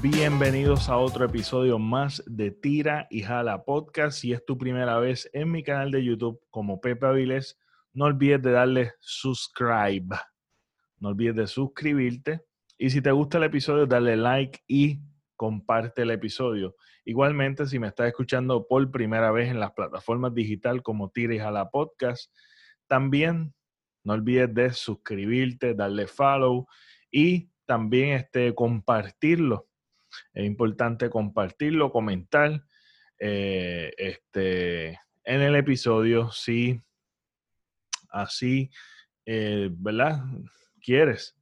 Bienvenidos a otro episodio más de Tira y Jala Podcast. Si es tu primera vez en mi canal de YouTube como Pepe Avilés, no olvides de darle subscribe. No olvides de suscribirte. Y si te gusta el episodio, dale like y comparte el episodio. Igualmente, si me estás escuchando por primera vez en las plataformas digital como Tira y Jala Podcast, también no olvides de suscribirte, darle follow y también este, compartirlo. Es importante compartirlo, comentar eh, este, en el episodio si así, eh, ¿verdad? Quieres.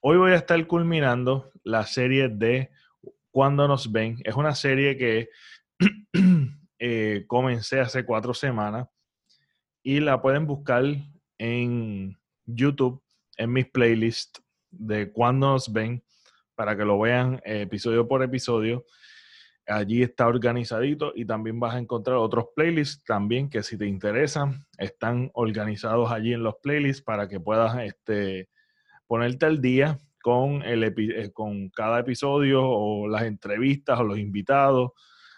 Hoy voy a estar culminando la serie de Cuando nos ven. Es una serie que eh, comencé hace cuatro semanas y la pueden buscar en YouTube, en mis playlists de cuando nos ven, para que lo vean eh, episodio por episodio. Allí está organizadito y también vas a encontrar otros playlists también que si te interesan, están organizados allí en los playlists para que puedas este, ponerte al día con, el eh, con cada episodio o las entrevistas o los invitados.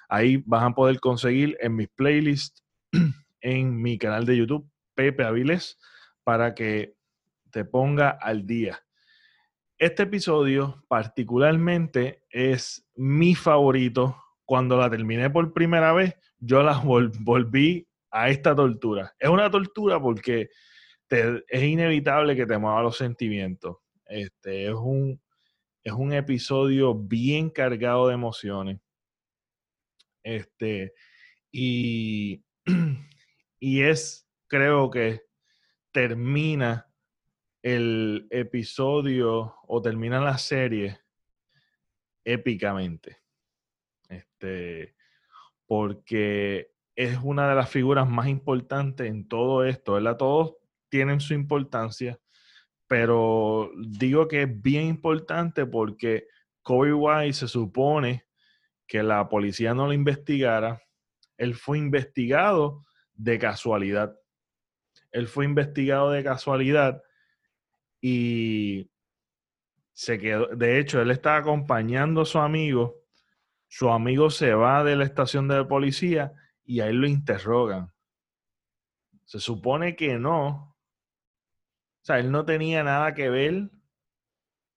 Ahí vas a poder conseguir en mis playlists en mi canal de YouTube, Pepe Aviles, para que te ponga al día. Este episodio particularmente es mi favorito. Cuando la terminé por primera vez, yo la volví a esta tortura. Es una tortura porque es inevitable que te mueva los sentimientos. Este, es, un, es un episodio bien cargado de emociones. Este, y, y es, creo que termina el episodio o termina la serie épicamente. Este, porque es una de las figuras más importantes en todo esto, ¿verdad? Todos tienen su importancia, pero digo que es bien importante porque Kobe White se supone que la policía no lo investigara. Él fue investigado de casualidad. Él fue investigado de casualidad y se quedó, de hecho, él está acompañando a su amigo, su amigo se va de la estación de policía y ahí lo interrogan. Se supone que no. O sea, él no tenía nada que ver.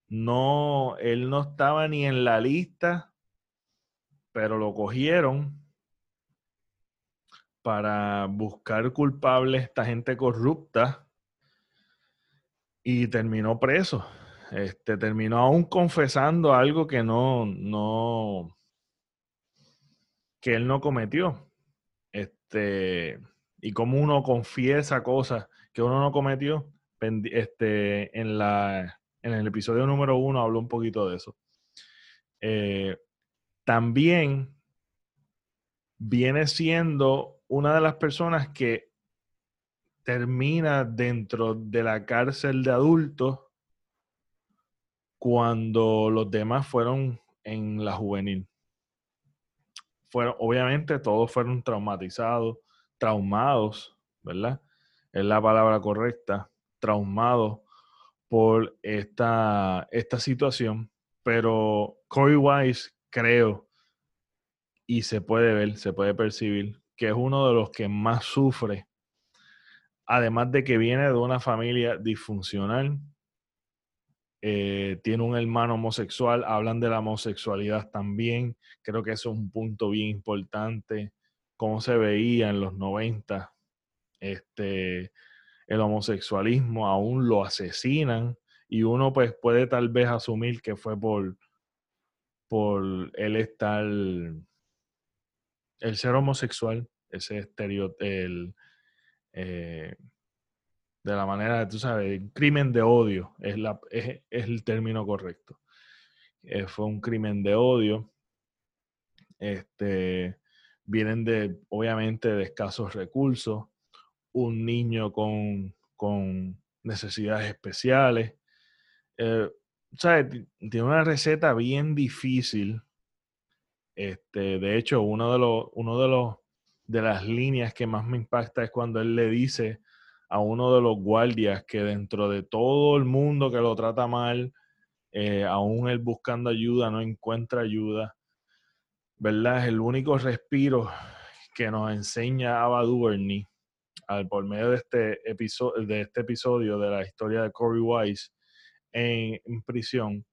No, él no estaba ni en la lista, pero lo cogieron para buscar culpables, esta gente corrupta y terminó preso. Este, terminó aún confesando algo que no, no, que él no cometió. Este, y como uno confiesa cosas que uno no cometió, este, en, la, en el episodio número uno habló un poquito de eso. Eh, también viene siendo una de las personas que termina dentro de la cárcel de adultos cuando los demás fueron en la juvenil. Fueron, obviamente todos fueron traumatizados, traumados, ¿verdad? Es la palabra correcta, traumados por esta, esta situación, pero Corey Wise creo y se puede ver, se puede percibir que es uno de los que más sufre además de que viene de una familia disfuncional, eh, tiene un hermano homosexual, hablan de la homosexualidad también, creo que eso es un punto bien importante, cómo se veía en los 90, este, el homosexualismo aún lo asesinan y uno pues puede tal vez asumir que fue por, por él estar, el ser homosexual, ese estereotipo, eh, de la manera, tú sabes, crimen de odio es, la, es, el término correcto. Eh, fue un crimen de odio. Este, vienen de, obviamente, de escasos recursos. Un niño con, con necesidades especiales. Eh, ¿sabes? Tiene una receta bien difícil. Este, de hecho, uno de los, uno de los de las líneas que más me impacta es cuando él le dice a uno de los guardias que dentro de todo el mundo que lo trata mal, eh, aún él buscando ayuda no encuentra ayuda, ¿verdad? El único respiro que nos enseña Ava DuVernay al, por medio de este, episodio, de este episodio de la historia de Corey Wise en, en prisión,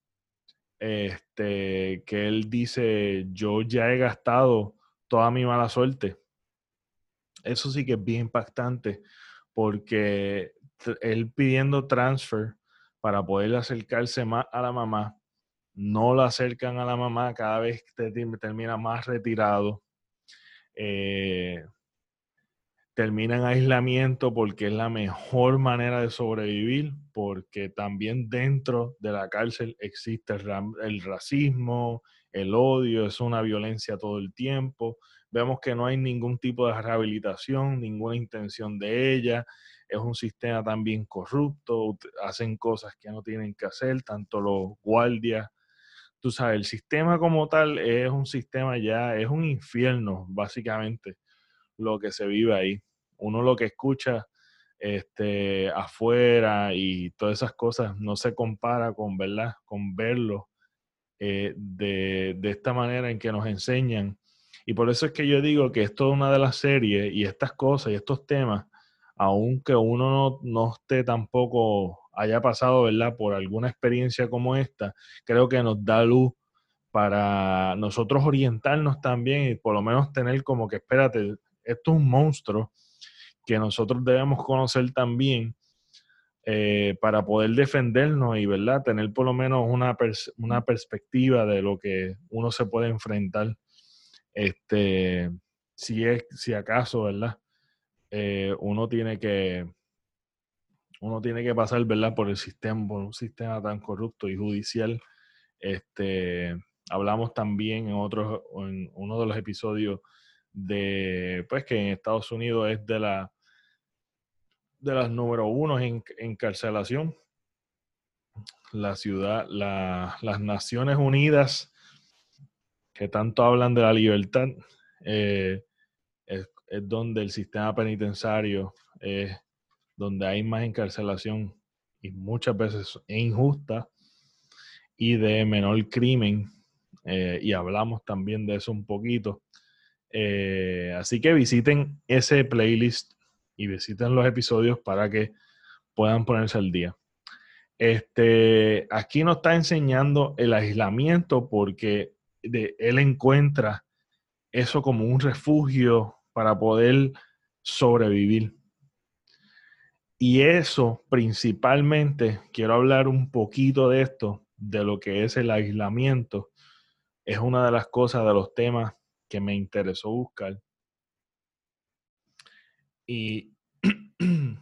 este, que él dice, yo ya he gastado toda mi mala suerte. Eso sí que es bien impactante porque él pidiendo transfer para poder acercarse más a la mamá, no lo acercan a la mamá cada vez que termina más retirado. Eh, termina en aislamiento porque es la mejor manera de sobrevivir, porque también dentro de la cárcel existe el, racismo, el odio, es una violencia todo el tiempo. Vemos que no hay ningún tipo de rehabilitación, ninguna intención de ella. Es un sistema también corrupto, hacen cosas que no tienen que hacer, tanto los guardias. Tú sabes, el sistema como tal es un sistema ya, es un infierno, básicamente, lo que se vive ahí uno lo que escucha este, afuera y todas esas cosas no se compara con, ¿verdad? con verlo eh, de, de, esta manera en que nos enseñan. Y por eso es que yo digo que esto es una de las series y estas cosas y estos temas, aunque uno no, no esté tampoco haya pasado, ¿verdad? Por alguna experiencia como esta, creo que nos da luz para nosotros orientarnos también y por lo menos tener como que, espérate, esto es un monstruo que nosotros debemos conocer también eh, para poder defendernos y ¿verdad? tener por lo menos una, una perspectiva de lo que uno se puede enfrentar. Este, si es, si acaso, ¿verdad? Eh, uno tiene que uno tiene que pasar, ¿verdad? Por el sistema, por un sistema tan corrupto y judicial. Este, hablamos también en otros, en uno de los episodios de, pues que en Estados Unidos es de la de las número uno en encarcelación. La ciudad, las Naciones Unidas, que tanto hablan de la libertad, eh, es, donde el sistema penitenciario es donde hay más encarcelación y muchas veces injusta y de menor crimen. Eh, y hablamos también de eso un poquito. Eh, así que visiten ese playlist y visiten los episodios para que puedan ponerse al día. Este, aquí nos está enseñando el aislamiento porque él encuentra eso como un refugio para poder sobrevivir. Y eso principalmente, quiero hablar un poquito de esto, de lo que es el aislamiento. Es una de las cosas, de los temas que me interesó buscar. Y,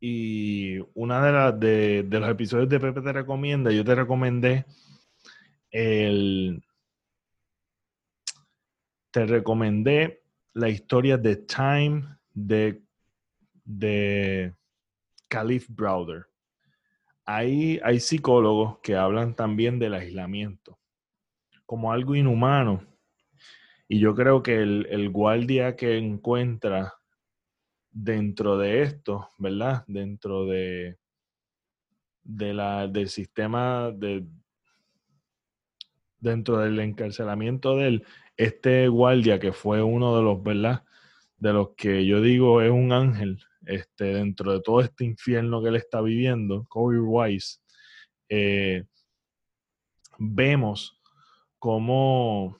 y una de, las de, los episodios de Pepe te recomienda, yo te recomendé el. Te recomendé la historia de Time de, de Caliph Browder. Hay, hay psicólogos que hablan también del aislamiento como algo inhumano. Y yo creo que el, el guardia que encuentra dentro de esto, ¿verdad? Dentro de, de la, del sistema de, dentro del encarcelamiento de él, este guardia que fue uno de los, ¿verdad? De los que yo digo es un ángel, este, dentro de todo este infierno que él está viviendo, Corey Wise, eh, vemos cómo,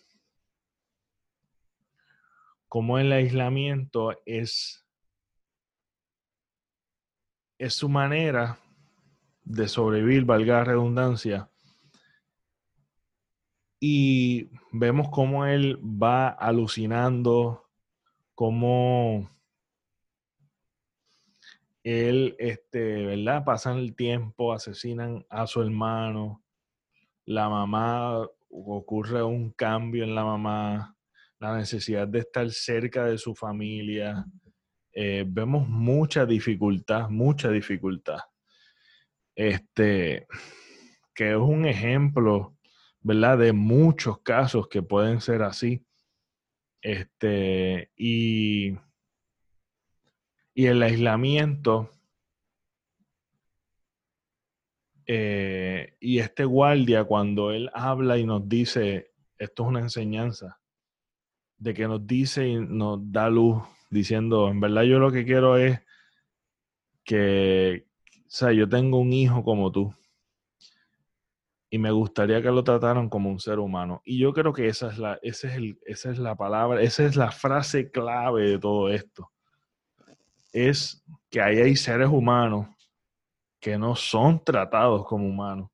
cómo el aislamiento es es su manera de sobrevivir, valga la redundancia. Y vemos cómo él va alucinando, cómo él, este, ¿verdad? Pasan el tiempo, asesinan a su hermano, la mamá, ocurre un cambio en la mamá, la necesidad de estar cerca de su familia, eh, vemos mucha dificultad, mucha dificultad. Este, que es un ejemplo, ¿verdad? De muchos casos que pueden ser así. Este, y, y el aislamiento eh, y este guardia, cuando él habla y nos dice, esto es una enseñanza, de que nos dice y nos da luz, diciendo, en verdad yo lo que quiero es que, o sea, yo tengo un hijo como tú y me gustaría que lo trataran como un ser humano. Y yo creo que esa es la, ese es el, esa es la palabra, esa es la frase clave de todo esto. Es que ahí hay seres humanos que no son tratados como humanos.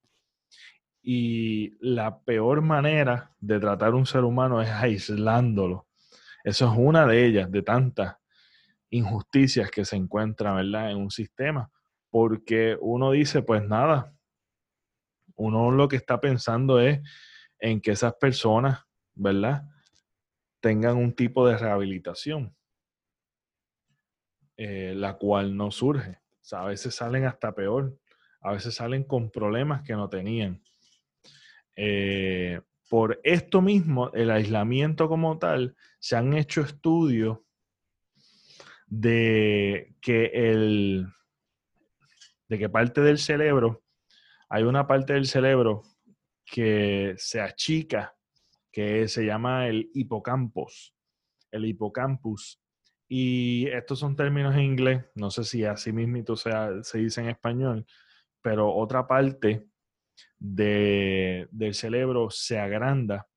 Y la peor manera de tratar un ser humano es aislándolo. Eso es una de ellas, de tantas injusticias que se encuentran, ¿verdad? En un sistema. Porque uno dice, pues nada, uno lo que está pensando es en que esas personas, ¿verdad? Tengan un tipo de rehabilitación, eh, la cual no surge. O sea, a veces salen hasta peor, a veces salen con problemas que no tenían. Eh, por esto mismo, el aislamiento como tal, se han hecho estudios de que el de que parte del cerebro, hay una parte del cerebro que se achica, que se llama el hipocampus, el hipocampus. Y estos son términos en inglés, no sé si así mismo se dice en español, pero otra parte de, del cerebro se agranda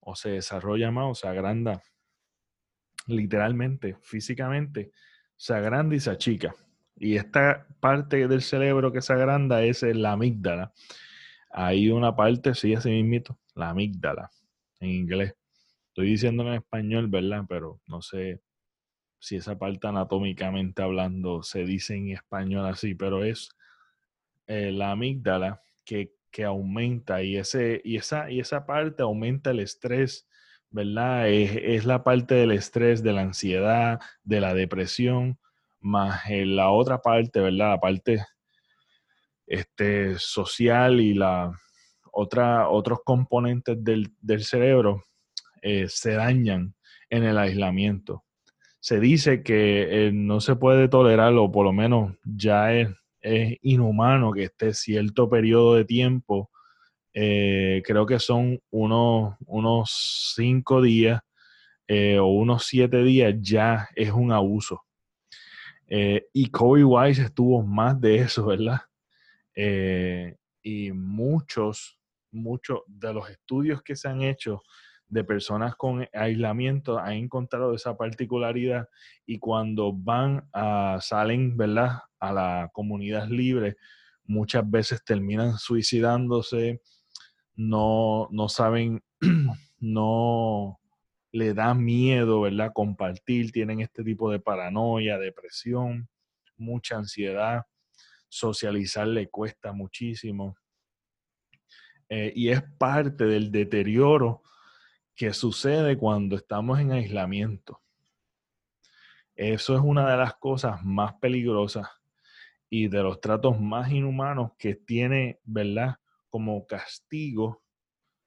o se desarrolla más o se agranda literalmente, físicamente, se agranda y se achica. Y esta parte del cerebro que se agranda es la amígdala. Hay una parte, sí, así mismito, la amígdala, en inglés. Estoy diciendo en español, ¿verdad? Pero no sé si esa parte anatómicamente hablando se dice en español así, pero es eh, la amígdala que, aumenta y, ese, y, esa, y esa parte aumenta el estrés, ¿verdad? Es, la parte del estrés, de la ansiedad, de la depresión, más la otra parte, ¿verdad? La parte este, social y la otra, otros componentes del, cerebro eh, se dañan en el aislamiento. Se dice que eh, no se puede tolerar, o por lo menos ya es es inhumano que esté cierto periodo de tiempo, eh, creo que son unos, unos cinco días eh, o unos siete días, ya es un abuso. Eh, y Kobe Wise estuvo más de eso, ¿verdad? y muchos, muchos de los estudios que se han hecho de personas con aislamiento han encontrado esa particularidad y cuando van a, salen, ¿verdad? A la comunidad libre, muchas veces terminan suicidándose, no, no saben, no le da miedo, ¿verdad? Compartir, tienen este tipo de paranoia, depresión, mucha ansiedad, socializar le cuesta muchísimo. Eh, y es parte del deterioro que sucede cuando estamos en aislamiento. Eso es una de las cosas más peligrosas y de los tratos más inhumanos que tiene, ¿verdad? Como castigo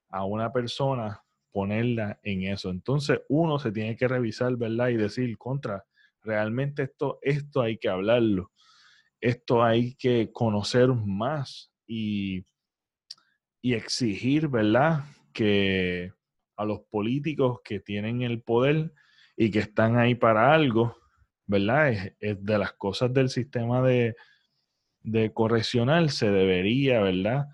a una persona ponerla en eso. Entonces uno se tiene que revisar, ¿verdad? Y decir, contra, realmente esto, esto hay que hablarlo. Esto hay que conocer más y, y exigir, ¿verdad? Que, a los políticos que tienen el poder y que están ahí para algo, ¿verdad? Es, de las cosas del sistema de, correccional se debería, ¿verdad?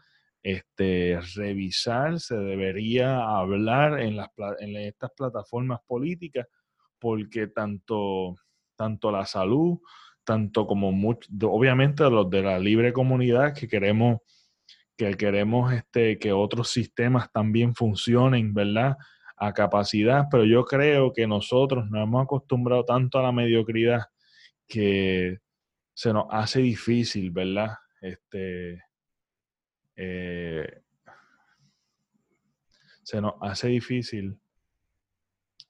Este, revisar, se debería hablar en, las, en estas plataformas políticas, porque tanto, tanto la salud, tanto como obviamente los de la libre comunidad que queremos que queremos este, que otros sistemas también funcionen, ¿verdad? A capacidad, pero yo creo que nosotros nos hemos acostumbrado tanto a la mediocridad que se nos hace difícil, ¿verdad? Este, eh, se nos hace difícil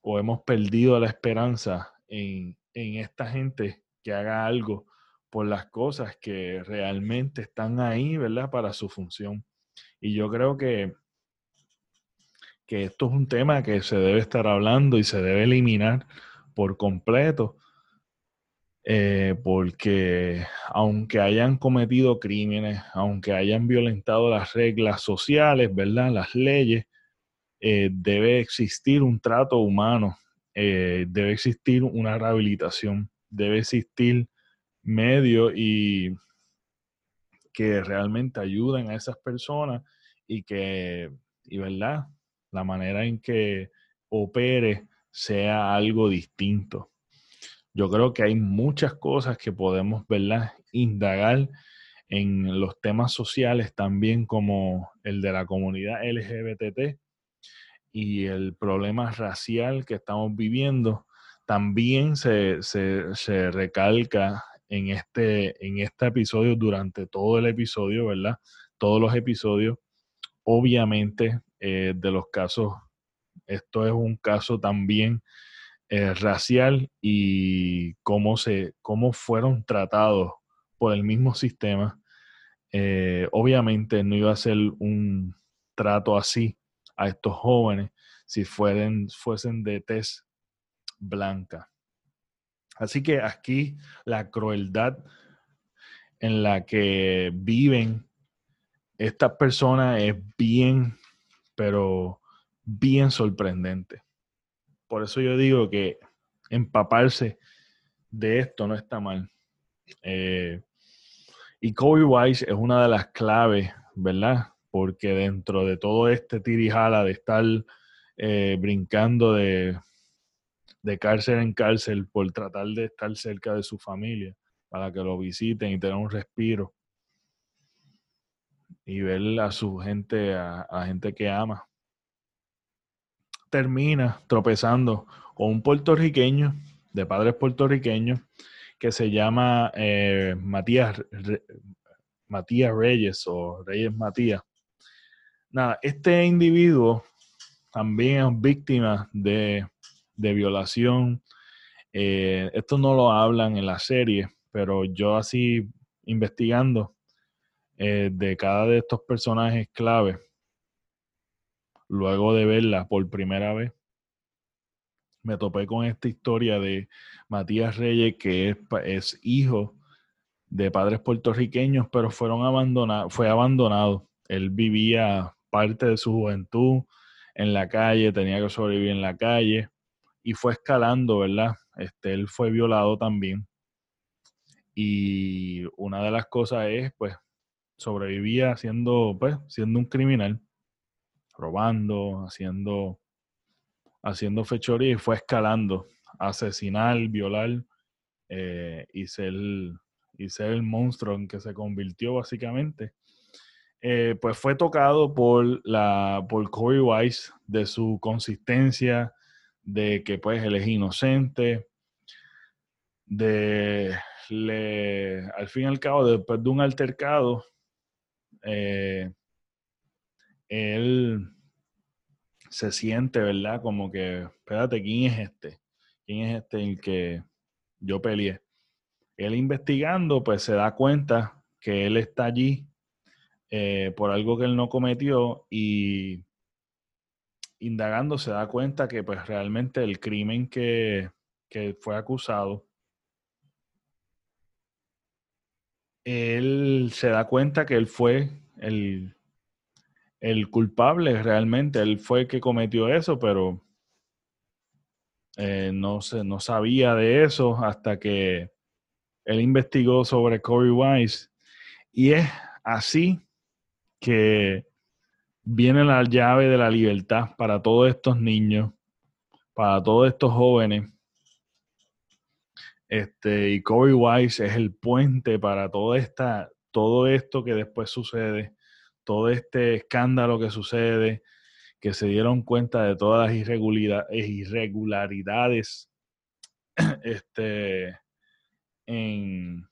o hemos perdido la esperanza en, en esta gente que haga algo por las cosas que realmente están ahí, ¿verdad? Para su función. Y yo creo que, que esto es un tema que se debe estar hablando y se debe eliminar por completo. Eh, porque aunque hayan cometido crímenes, aunque hayan violentado las reglas sociales, ¿verdad? Las leyes, eh, debe existir un trato humano, eh, debe existir una rehabilitación, debe existir medios y que realmente ayuden a esas personas y que, y verdad, la manera en que opere sea algo distinto. Yo creo que hay muchas cosas que podemos, ¿verdad?, indagar en los temas sociales también como el de la comunidad LGBT y el problema racial que estamos viviendo, también se, recalca en este, en este episodio, durante todo el episodio, ¿verdad? Todos los episodios, obviamente, eh, de los casos, esto es un caso también eh, racial y cómo, se, cómo fueron tratados por el mismo sistema. Eh, obviamente no iba a ser un trato así a estos jóvenes si fueren, fuesen de tez blanca. Así que aquí la crueldad en la que viven estas personas es bien, pero bien sorprendente. Por eso yo digo que empaparse de esto no está mal. Eh, y Kobe Wise es una de las claves, ¿verdad? Porque dentro de todo este tirijala de estar eh, brincando de, cárcel en cárcel por tratar de estar cerca de su familia para que lo visiten y tener un respiro y ver a su gente, a gente que ama termina tropezando con un puertorriqueño, de padres puertorriqueños, que se llama eh, Matías, Matías Reyes o Reyes Matías. Nada, este individuo también es víctima de, violación. Eh, esto no lo hablan en la serie, pero yo así investigando eh, de cada de estos personajes clave, luego de verla por primera vez, me topé con esta historia de Matías Reyes, que es, hijo de padres puertorriqueños, pero fueron abandonados, fue abandonado. Él vivía parte de su juventud en la calle, tenía que sobrevivir en la calle y fue escalando, ¿verdad? Este, él fue violado también. Y una de las cosas es, pues, sobrevivía siendo, pues, siendo un criminal robando, haciendo, haciendo fechoría y fue escalando, asesinar, violar eh, y, ser, y ser el monstruo en que se convirtió básicamente. Eh, pues fue tocado por, la, por Corey Weiss de su consistencia, de que pues él es inocente, de le, al fin y al cabo, después de un altercado, eh, él se siente, ¿verdad? Como que, espérate, ¿quién es este? ¿Quién es este el que yo peleé? Él investigando, pues se da cuenta que él está allí eh, por algo que él no cometió y indagando se da cuenta que pues realmente el crimen que, que fue acusado, él se da cuenta que él fue el el culpable realmente, él fue el que cometió eso, pero eh, no, se, no sabía de eso hasta que él investigó sobre Corey Wise. Y es así que viene la llave de la libertad para todos estos niños, para todos estos jóvenes. Este, y Corey Wise es el puente para toda esta, todo esto que después sucede todo este escándalo que sucede, que se dieron cuenta de todas las irregularidades este, en,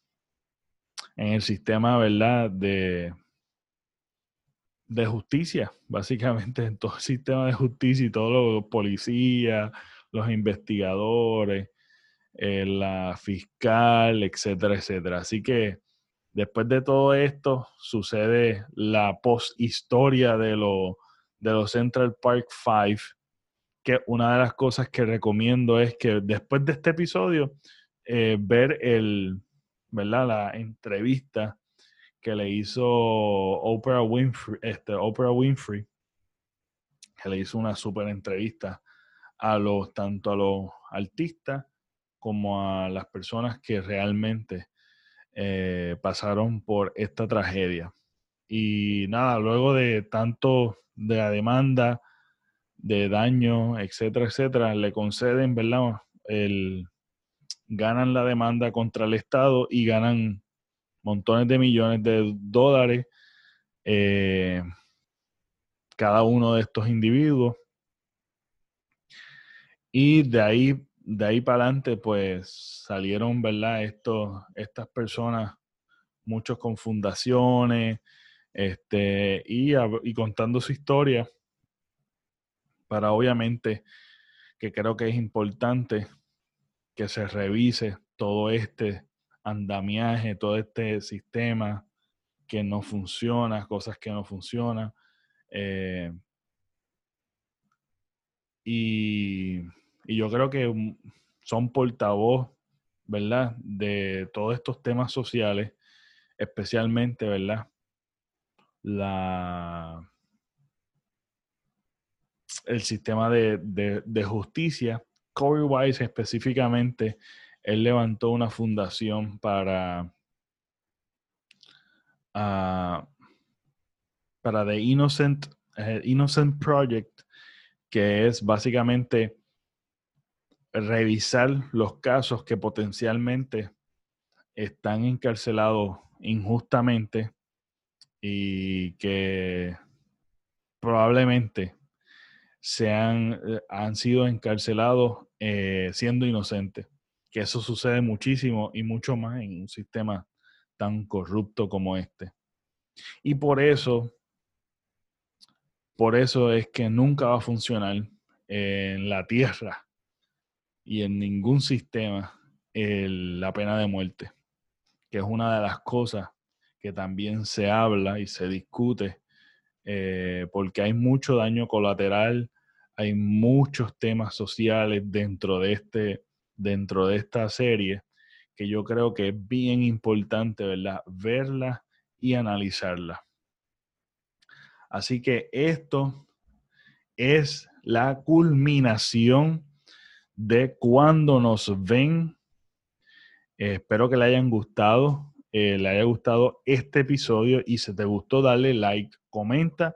el sistema, ¿verdad? De, de justicia, básicamente en todo el sistema de justicia y todos los policías, los investigadores, eh, la fiscal, etcétera, etcétera. Así que Después de todo esto, sucede la post-historia de, de los Central Park Five, que una de las cosas que recomiendo es que después de este episodio, eh, ver el, ¿verdad? la entrevista que le hizo Oprah Winfrey, este, Oprah Winfrey, que le hizo una súper entrevista a los, tanto a los artistas como a las personas que realmente eh, pasaron por esta tragedia. Y nada, luego de tanto de la demanda, de daño, etcétera, etcétera, le conceden, ¿verdad? El, ganan la demanda contra el Estado y ganan montones de millones de dólares eh, cada uno de estos individuos. Y de ahí, de ahí para adelante, pues salieron, ¿verdad? Estos, estas personas, muchos con fundaciones, este, y, y contando su historia para obviamente que creo que es importante que se revise todo este andamiaje, todo este sistema que no funciona, cosas que no funcionan. Eh, y, y, yo creo que son portavoz, ¿verdad? De todos estos temas sociales, especialmente, ¿verdad? La, el sistema de, justicia. Corey Wise específicamente, él levantó una fundación para, ah, para The Innocent, eh, Innocent Project, que es básicamente revisar los casos que potencialmente están encarcelados injustamente y que probablemente se han, eh, han sido encarcelados eh, siendo inocentes. Que eso sucede muchísimo y mucho más en un sistema tan corrupto como este. Y por eso, por eso es que nunca va a funcionar en la tierra y en ningún sistema la pena de muerte, que es una de las cosas que también se habla y se discute, eh, porque hay mucho daño colateral hay muchos temas sociales dentro de, este, dentro de esta serie que yo creo que es bien importante, ¿verdad? Verla y analizarla. Así que esto es la culminación de cuando nos ven. espero que le hayan gustado, eh, le haya gustado este episodio y si te gustó, dale like, comenta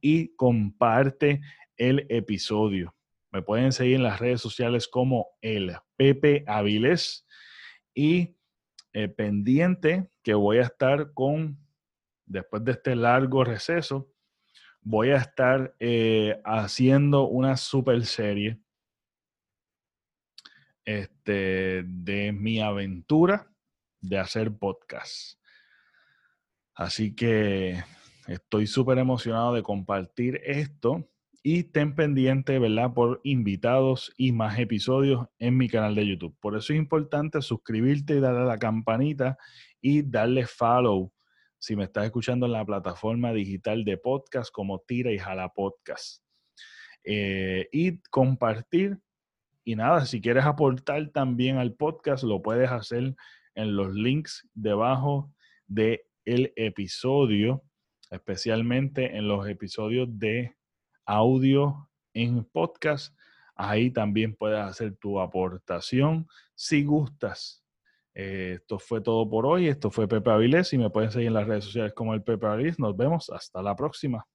y comparte el episodio. Me pueden seguir en las redes sociales como el Pepe Avilés y eh, pendiente que voy a estar con, después de este largo receso, voy a estar eh, haciendo una super serie este, de mi aventura de hacer podcast. Así que estoy súper emocionado de compartir esto y ten pendiente, ¿verdad? Por invitados y más episodios en mi canal de YouTube. Por eso es importante suscribirte y darle a la campanita y darle follow si me estás escuchando en la plataforma digital de podcast como Tira y Jala Podcast. Eh, y compartir. Y nada, si quieres aportar también al podcast, lo puedes hacer en los links debajo del el episodio, especialmente en los episodios de audio en podcast. Ahí también puedes hacer tu aportación si gustas. Eh, esto fue todo por hoy. Esto fue Pepe Avilés y me pueden seguir en las redes sociales como el Pepe Avilés. Nos vemos. Hasta la próxima.